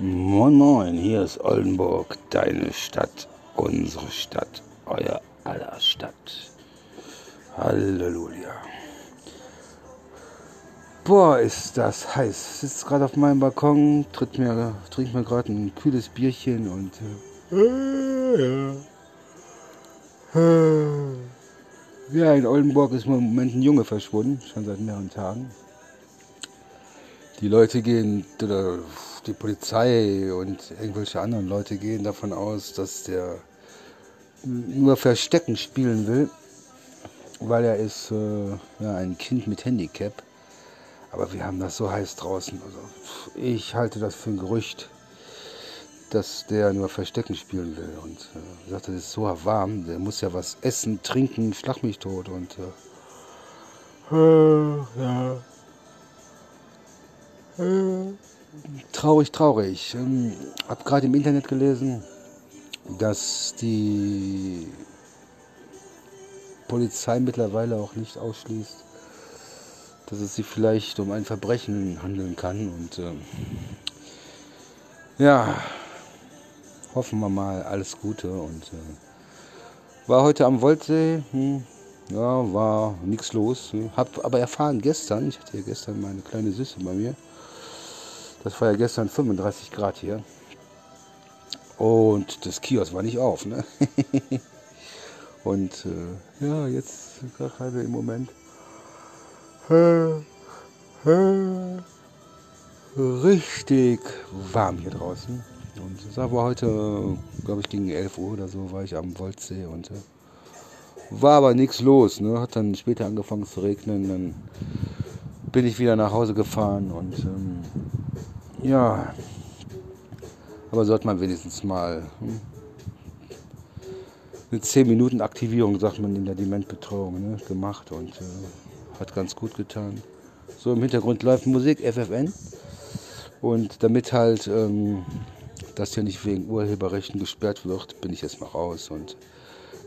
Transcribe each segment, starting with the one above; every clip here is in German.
Moin Moin, hier ist Oldenburg, deine Stadt, unsere Stadt, euer aller Stadt. Halleluja. Boah, ist das heiß. Ich sitze gerade auf meinem Balkon, tritt mir, trink mir gerade ein kühles Bierchen und. Äh, ja. ja, in Oldenburg ist im Moment ein Junge verschwunden, schon seit mehreren Tagen. Die Leute gehen, die Polizei und irgendwelche anderen Leute gehen davon aus, dass der nur Verstecken spielen will, weil er ist äh, ja, ein Kind mit Handicap. Aber wir haben das so heiß draußen. Also ich halte das für ein Gerücht, dass der nur Verstecken spielen will. Und äh, sagte, das ist so warm, der muss ja was essen, trinken, schlag mich tot. Und äh, äh ja. Traurig, traurig. Ähm, hab gerade im Internet gelesen, dass die Polizei mittlerweile auch nicht ausschließt, dass es sich vielleicht um ein Verbrechen handeln kann. Und äh, ja, hoffen wir mal alles Gute. Und äh, war heute am Woldsee. Hm, ja, war nichts los. Hab aber erfahren gestern, ich hatte ja gestern meine kleine Süße bei mir, das war ja gestern 35 Grad hier. Und das Kiosk war nicht auf. Ne? Und äh, ja, jetzt gerade im Moment richtig warm hier draußen. Und es war heute, glaube ich, gegen 11 Uhr oder so, war ich am Woldsee und äh, war aber nichts los. Ne? Hat dann später angefangen zu regnen. Dann bin ich wieder nach Hause gefahren und ähm, ja, aber sollte man wenigstens mal hm, eine 10 Minuten Aktivierung, sagt man in der Dementbetreuung, ne, gemacht und äh, hat ganz gut getan. So im Hintergrund läuft Musik, FFN. Und damit halt ähm, das hier nicht wegen Urheberrechten gesperrt wird, bin ich jetzt mal raus und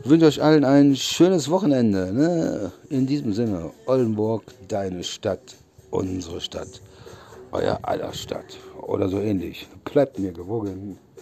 wünsche euch allen ein schönes Wochenende. Ne? In diesem Sinne, Oldenburg, deine Stadt, unsere Stadt euer aller Stadt oder so ähnlich. Bleibt mir gewogen.